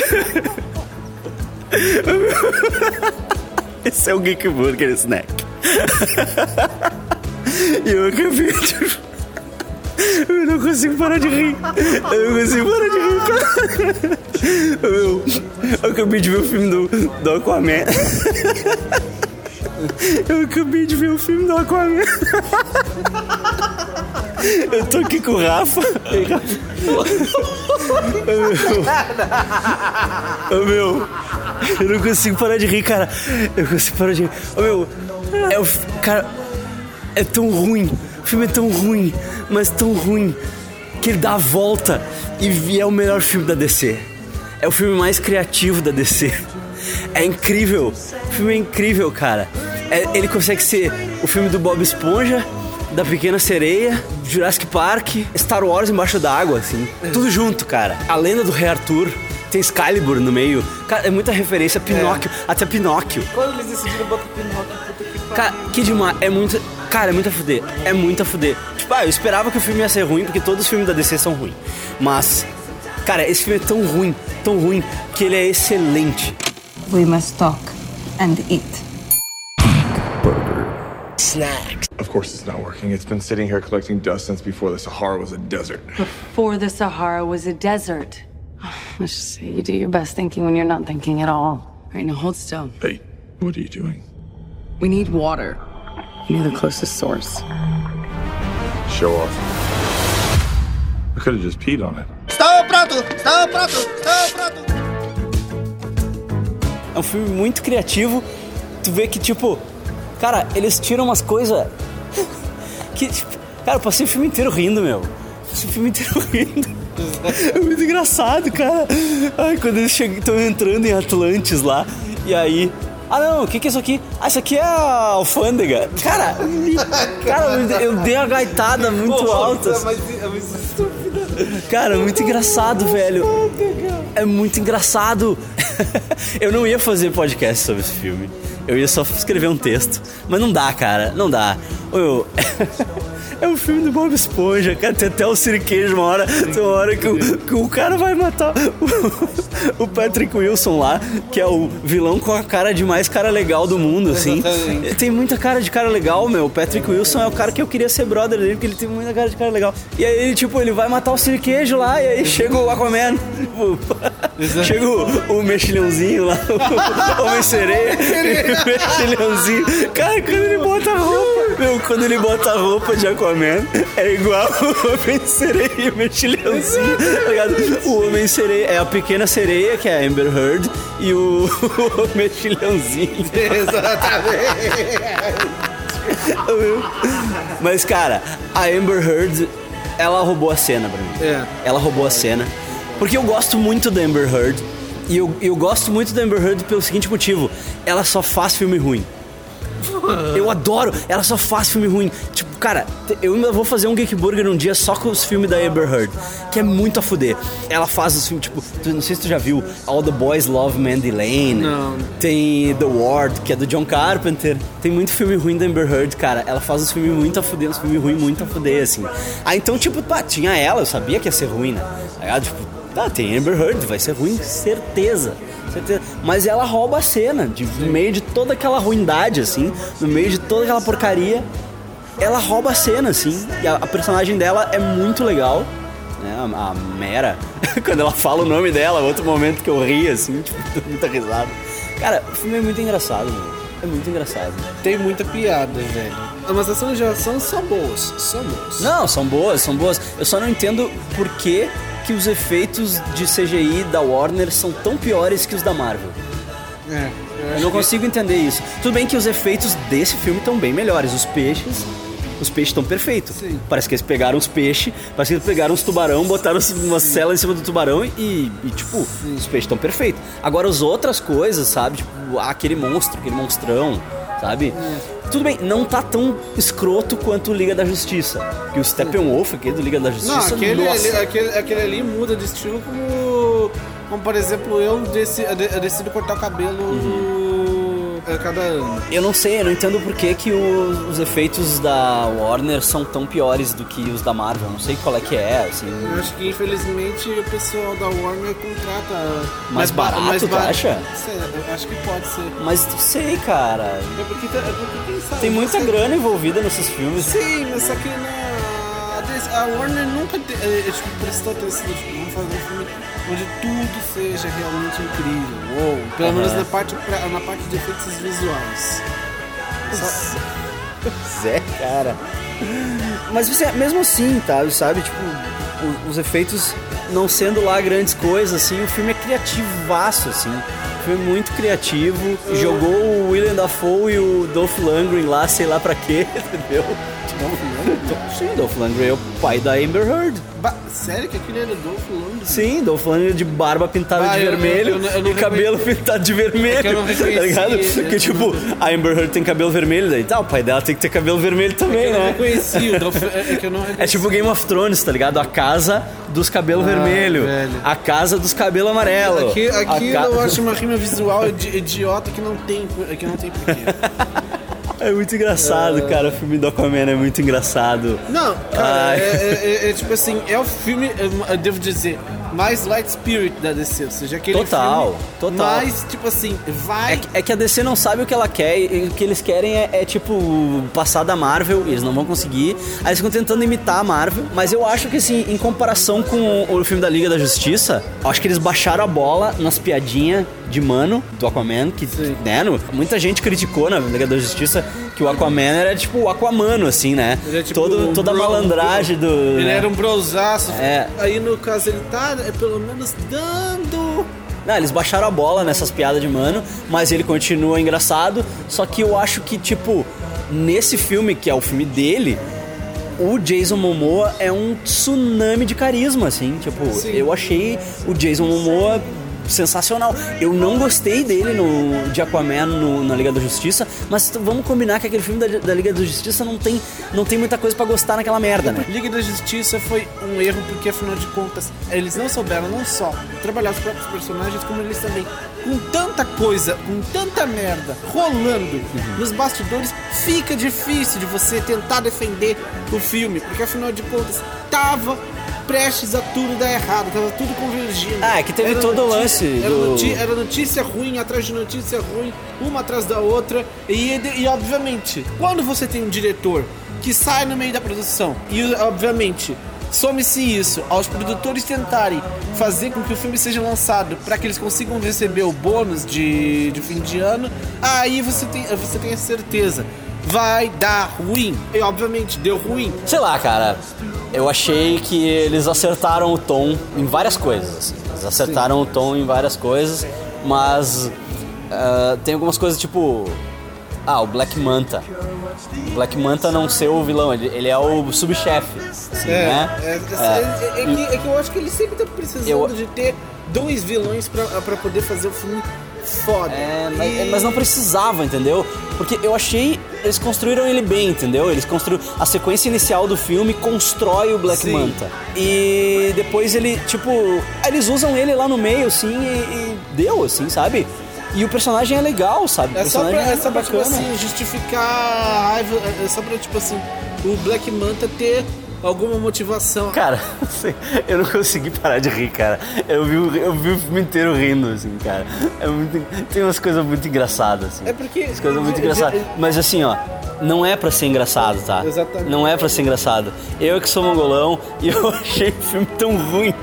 Esse é o Geek Burger Snack. E eu acabei de. Eu não consigo parar de rir. Eu não consigo parar de rir. Eu, eu acabei de ver o filme do, do Aquaman. Eu acabei de ver o filme do Aquaman. Eu tô aqui com o Rafa. Ei, meu. Ô meu. Eu não consigo parar de rir, cara. Eu não consigo parar de rir. Ô meu. É o. Cara. É tão ruim. O filme é tão ruim. Mas tão ruim. Que ele dá a volta. E é o melhor filme da DC. É o filme mais criativo da DC. É incrível. O filme é incrível, cara. É- ele consegue ser o filme do Bob Esponja, da Pequena Sereia, Jurassic Park, Star Wars embaixo d'água, assim. Tudo junto, cara. A lenda do Rei Arthur. Tem Excalibur no meio. Cara, é muita referência a Pinóquio. Até Pinóquio. Quando eles decidiram botar Pinóquio, puta que pariu. Cara, que demais. É muito. Cara, é muito a fuder. É muito a fuder. Tipo, ah, eu esperava que o filme ia ser ruim, porque todos os filmes da DC são ruins. Mas, cara, esse filme é tão ruim, tão ruim, que ele é excelente. We must talk and eat. Of course it's not working. It's been sitting here collecting dust since before the Sahara was a desert. Before the Sahara was a desert. Let's just say you do your best thinking when you're not thinking at all. All right, now hold still. Hey, what are you doing? We need water. Near the closest source. Show off. I could have just peed on it. Estou pronto! Estou pronto! Estou pronto! É um filme muito criativo. Tu vê que, tipo, cara, eles tiram umas coisas. Que, tipo, cara, eu passei o filme inteiro rindo, meu. Passei o filme inteiro rindo. É muito engraçado, cara. Ai, quando eles estão entrando em Atlantis lá, e aí. Ah não, o que, que é isso aqui? Ah, isso aqui é a alfândega. Cara, cara, eu dei uma gaitada muito alta. Mas é mais estúpida. Cara, muito engraçado, velho. É muito engraçado. Eu não ia fazer podcast sobre esse filme. Eu ia só escrever um texto. Mas não dá, cara. Não dá. Ô, Eu... É um filme do Bob Esponja, cara. Tem até o siriquejo uma hora, tem uma hora que o, que o cara vai matar o, o Patrick Wilson lá, que é o vilão com a cara de mais cara legal do mundo, assim. Tem muita cara de cara legal, meu. O Patrick Wilson é o cara que eu queria ser brother dele, porque ele tem muita cara de cara legal. E aí, ele, tipo, ele vai matar o siriquejo lá, e aí chega o Aquaman. Tipo, chega o, o mexilhãozinho lá, o Homem-Sereia, o mexilhãozinho. Cara, quando ele bota a roupa, meu, quando ele bota a roupa de Aquaman, é igual o Homem-Sereia e o mexilhãozinho, tá ligado? O Homem-Sereia é a pequena sereia, que é a Amber Heard, e o, o mexilhãozinho. Mas, cara, a Amber Heard, ela roubou a cena pra mim. É. Ela roubou a cena. Porque eu gosto muito da Amber Heard. E eu, eu gosto muito da Amber Heard pelo seguinte motivo: ela só faz filme ruim. Eu adoro, ela só faz filme ruim. Tipo, cara, eu ainda vou fazer um Geek Burger um dia só com os filmes da Amber Heard, que é muito a fuder. Ela faz os filmes, tipo, tu- não sei se tu já viu, All the Boys Love Mandy Lane. Não. Tem The Ward, que é do John Carpenter. Tem muito filme ruim da Amber Heard, cara. Ela faz os filmes muito a fuder, uns filmes ruins muito a fuder, assim. Ah, então, tipo, pá, tinha ela, eu sabia que ia ser ruim, né? Tá ligado? Tipo, tá, tem Amber Heard, vai ser ruim, certeza. Certeza. Mas ela rouba a cena, de, no meio de toda aquela ruindade, assim, no meio de toda aquela porcaria, ela rouba a cena, assim. E a, a personagem dela é muito legal, né? A, a Mera, quando ela fala o nome dela, outro momento que eu ri, assim, tipo, muita risada. Cara, o filme é muito engraçado, mano. É muito engraçado. Tem muita piada, velho. Mas as cenas de ação são boas. São boas. Não, são boas, são boas. Eu só não entendo por que, que os efeitos de CGI da Warner são tão piores que os da Marvel. É. Eu não consigo entender isso. Tudo bem que os efeitos desse filme estão bem melhores. Os peixes. Os peixes estão perfeitos. Sim. Parece que eles pegaram os peixes, parece que eles pegaram os tubarão, botaram uma cela em cima do tubarão e, e, tipo, os peixes estão perfeitos. Agora as outras coisas, sabe? Tipo, aquele monstro, aquele monstrão, sabe? Tudo bem, não tá tão escroto quanto o Liga da Justiça. Que o Steppenwolf, aquele do Liga da Justiça, Não, aquele nossa. ali, aquele, aquele ali muda de estilo como. Como por exemplo, eu, deci, eu de- eu decido cortar o cabelo. A cada ano. Eu não sei, eu não entendo por que, que os, os efeitos da Warner são tão piores do que os da Marvel. Eu não sei qual é que é, assim. Eu acho que infelizmente o pessoal da Warner contrata Mais ba- barato, tu ba- acha? Sei, eu acho que pode ser. Mas não sei, cara. É porque, tá- é porque sabe, Tem muita grana envolvida nesses filmes. Sim, mas só que na, a Warner nunca te- é, tipo, prestou atenção, tipo, vamos fazer um filme onde tudo seja realmente incrível. Ou, pelo Aham. menos na parte, pra- na parte de efeitos visuais. Só- Zé, cara. Mas você, mesmo assim, tá? Sabe, tipo, o- os efeitos não sendo lá grandes coisas, assim, o filme é criativaço, assim. O filme é muito criativo. Jogou o William Dafoe e o Dolph Lundgren lá, sei lá pra quê, entendeu? Sim, Dolph Lundgren é o pai da Amber Heard. Ba- sério que aquele era Dolph Lundgren? Sim, Dolph Lundgren de barba pintada Ah, de eu- vermelho eu eu e cabelo pintado de vermelho. É eu não tá reconheci ligado? Porque, tipo, a Amber Heard tem cabelo vermelho, daí tá, o pai dela tem que ter cabelo vermelho também, Eu não né? reconheci o Dolph, é, é que eu não É reconheci. tipo Game of Thrones, tá ligado? A casa dos cabelos Ah, vermelho, velho. a casa dos cabelos amarelos. Aqui, aqui ca- eu acho uma rima visual idi- idiota que não tem, que não tem porquê. É muito engraçado, cara. O filme do Aquaman é muito engraçado. Não, cara, é, é- é- é tipo assim, é o filme, é, eu devo dizer, mais light spirit da DC, ou seja, aquele Total, filme total. mais, tipo assim, vai... É que, é que a DC não sabe o que ela quer e o que eles querem é, é, tipo passar da Marvel e eles não vão conseguir. Aí eles ficam tentando imitar a Marvel, mas eu acho que assim, em comparação com o filme da Liga da Justiça, acho que eles baixaram a bola nas piadinhas de mano do Aquaman, que né, no- muita gente criticou na Liga da Justiça que o Aquaman era tipo o Aquamano, assim, né? É tipo Todo, um toda a malandragem do. Ele né? era um brosaço. É. Aí no caso ele tá, é pelo menos dando... Não, eles baixaram a bola nessas piadas de mano, mas ele continua engraçado. Só que eu acho que, tipo, nesse filme, que é o filme dele, o Jason Momoa é um tsunami de carisma, assim. Tipo, Sim. eu achei o Jason Momoa sensacional. Eu não gostei dele no de Aquaman no- na Liga da Justiça, mas vamos combinar que aquele filme da, da Liga da Justiça não tem, não tem muita coisa pra gostar naquela merda, né? Liga da Justiça foi um erro porque afinal de contas eles não souberam não só trabalhar os próprios personagens como eles também com tanta coisa, com tanta merda rolando nos bastidores, fica difícil de você tentar defender o filme, porque afinal de contas tava prestes a tudo dar errado, tava tudo convergindo. Ah, é que teve Era todo o notícia- lance Era, noti- era notícia ruim atrás de notícia ruim, uma atrás da outra, e, e obviamente, quando você tem um diretor que sai no meio da produção, e obviamente, some-se isso aos produtores tentarem fazer com que o filme seja lançado para que eles consigam receber o bônus de, de fim de ano, aí você tem, você tem a certeza. Vai dar ruim. E obviamente deu ruim. Sei lá, cara. Eu achei que eles acertaram o tom em várias coisas. assim. Eles acertaram o tom em várias coisas, mas ah, tem algumas coisas tipo. Ah, o Black Manta. O Black Manta não ser o vilão, ele, ele é o subchefe. assim, É, né? é, é, é- é que, é que eu acho que ele sempre tá precisando Eu- de ter dois vilões pra, pra poder fazer o filme foda. É, mas, E- mas não precisava, entendeu? Porque eu achei. Eles construíram ele bem, entendeu? Eles construíram. A sequência inicial do filme constrói o Black Sim. Manta. E depois ele, tipo. Eles usam ele lá no meio, assim, e, e deu, assim, sabe? E o personagem é legal, sabe? É o só pra, personagem é só pra tipo assim, justificar a raiva. É só pra, tipo assim, o Black Manta ter alguma motivação. Cara, assim, eu não consegui parar de rir, cara. Eu vi, o- eu vi o filme inteiro rindo, assim, cara. É muito, tem umas coisas muito engraçadas, assim. É porque- As coisas muito engraçadas. Mas assim, ó, não é pra ser engraçado, tá? Exatamente. Não é pra ser engraçado. Eu que sou mongolão e eu achei o filme tão ruim.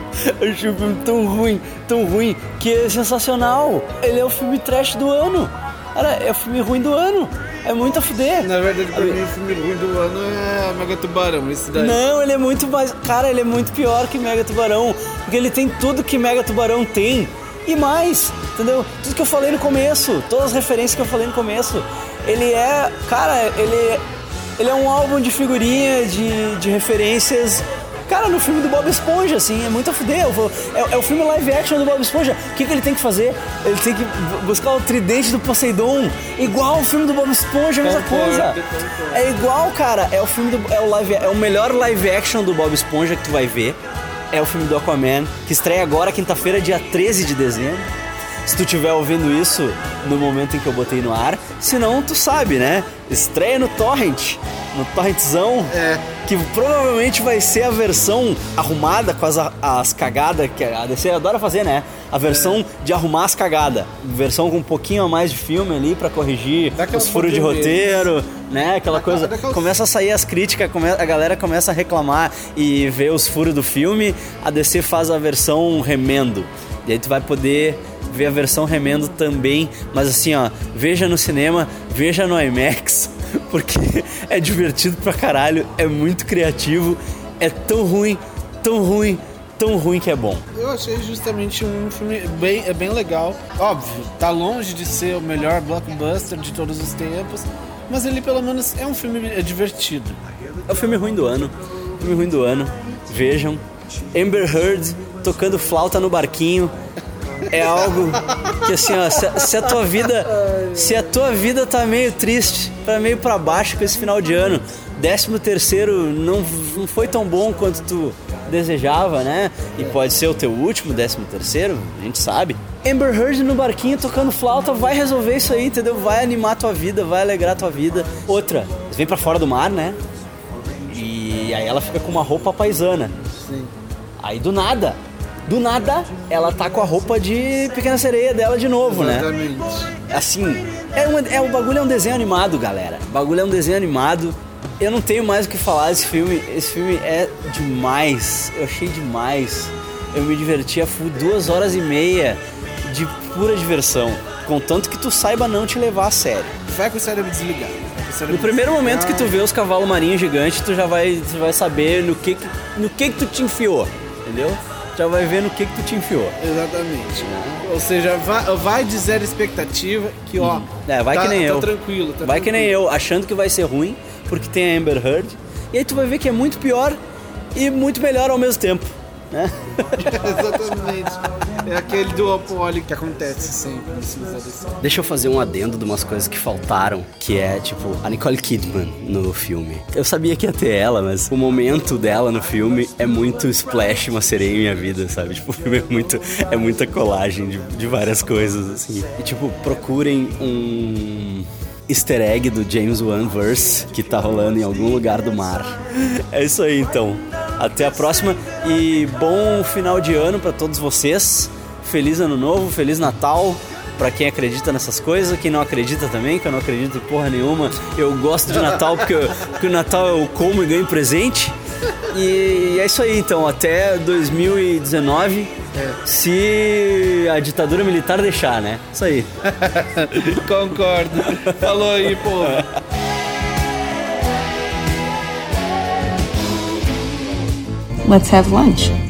Eu achei o filme tão ruim, tão ruim, que é sensacional. Ele é o filme trash do ano. Cara, é o filme ruim do ano. É muito a fuder. Na verdade, pra mim, o filme ruim do ano é Mega Tubarão. Esse daí. Não, ele é muito mais. Cara, ele é muito pior que Mega Tubarão. Porque ele tem tudo que Mega Tubarão tem. E mais, entendeu? Tudo que eu falei no começo, todas as referências que eu falei no começo. Ele é. Cara, ele, ele é um álbum de figurinha, de, de referências. Cara, no filme do Bob Esponja, assim, é muito a fuder. É, é o filme live action do Bob Esponja. O que, que ele tem que fazer? Ele tem que bu- buscar o tridente do Poseidon. Igual o filme do Bob Esponja, a mesma coisa. É igual, cara. É o filme do. É o, live, é o melhor live action do Bob Esponja que tu vai ver. É o filme do Aquaman, que estreia agora, quinta-feira, dia 13 de dezembro. se tu estiver ouvindo isso no momento em que eu botei no ar. Se não, tu sabe, né? Estreia no Torrent, no Torrentzão, É. que provavelmente vai ser a versão arrumada com as, as cagadas que a DC adora fazer, né? A versão de arrumar as cagadas. Versão com um pouquinho a mais de filme ali pra corrigir os furos de roteiro, né? Aquela coisa. Começa a sair as críticas, a galera começa a reclamar e ver os furos do filme. A DC faz a versão remendo. E aí tu vai poder ver a versão remendo também. Mas assim, ó, veja no cinema, veja no IMAX, porque é divertido pra caralho, é muito criativo, é tão ruim, tão ruim, tão ruim que é bom. Eu achei justamente um filme bem, é bem legal. Óbvio, tá longe de ser o melhor blockbuster de todos os tempos, mas ele pelo menos é um filme é divertido. É o filme ruim do ano. Filme ruim do ano. Vejam. Amber Heard tocando flauta no barquinho. É algo que assim, ó, se, se a tua vida, se a tua vida tá meio triste, tá meio pra baixo com esse final de ano, décimo terceiro não, não foi tão bom quanto tu desejava, né? E pode ser o teu último décimo terceiro, a gente sabe. Amber Heard no barquinho tocando flauta vai resolver isso aí, entendeu? Vai animar tua vida, vai alegrar tua vida. Outra, vem pra fora do mar, né? E aí ela fica com uma roupa paisana. Aí do nada, do nada, ela tá com a roupa de pequena sereia dela de novo, né? Exatamente. Assim, é, um, é, o bagulho é um desenho animado, galera. O bagulho é um desenho animado. Eu não tenho mais o que falar desse filme. Esse filme é demais. Eu achei demais. Eu me diverti a full duas horas e meia de pura diversão. Contanto que tu saiba não te levar a sério. Vai com o cérebro desligado. o cérebro No primeiro momento que tu vê os cavalos marinhos gigantes, tu já vai, tu vai saber no que, que- no que que tu te enfiou, entendeu? Já vai ver no que que tu te enfiou. Exatamente. Ou seja, vai, vai de zero expectativa que, ó. É, vai tá- que nem tá eu. tranquilo. Tá vai que nem tranquilo. eu, achando que vai ser ruim, porque tem a Amber Heard. E aí tu vai ver que é muito pior e muito melhor ao mesmo tempo. Né? Exatamente. É aquele duopólio que acontece sempre nos da. Deixa eu fazer um adendo de umas coisas que faltaram, que é tipo a Nicole Kidman no filme. Eu sabia que ia ter ela, mas o momento dela no filme é muito splash, uma sereia em minha vida, sabe? Tipo, o filme é muito é muita colagem de, de várias coisas assim. E tipo, procurem um easter egg do James Wan verse que tá rolando em algum lugar do mar. É isso aí então. Até a próxima e bom final de ano pra todos vocês. Feliz ano novo, feliz Natal. Pra quem acredita nessas coisas, quem não acredita também, que eu não acredito em porra nenhuma. Eu gosto de Natal porque, eu- porque o Natal eu como e ganho presente. E é isso aí então, até 2019, se a ditadura militar deixar, né? Isso aí. Concordo. Falou aí, pô. Let's have lunch.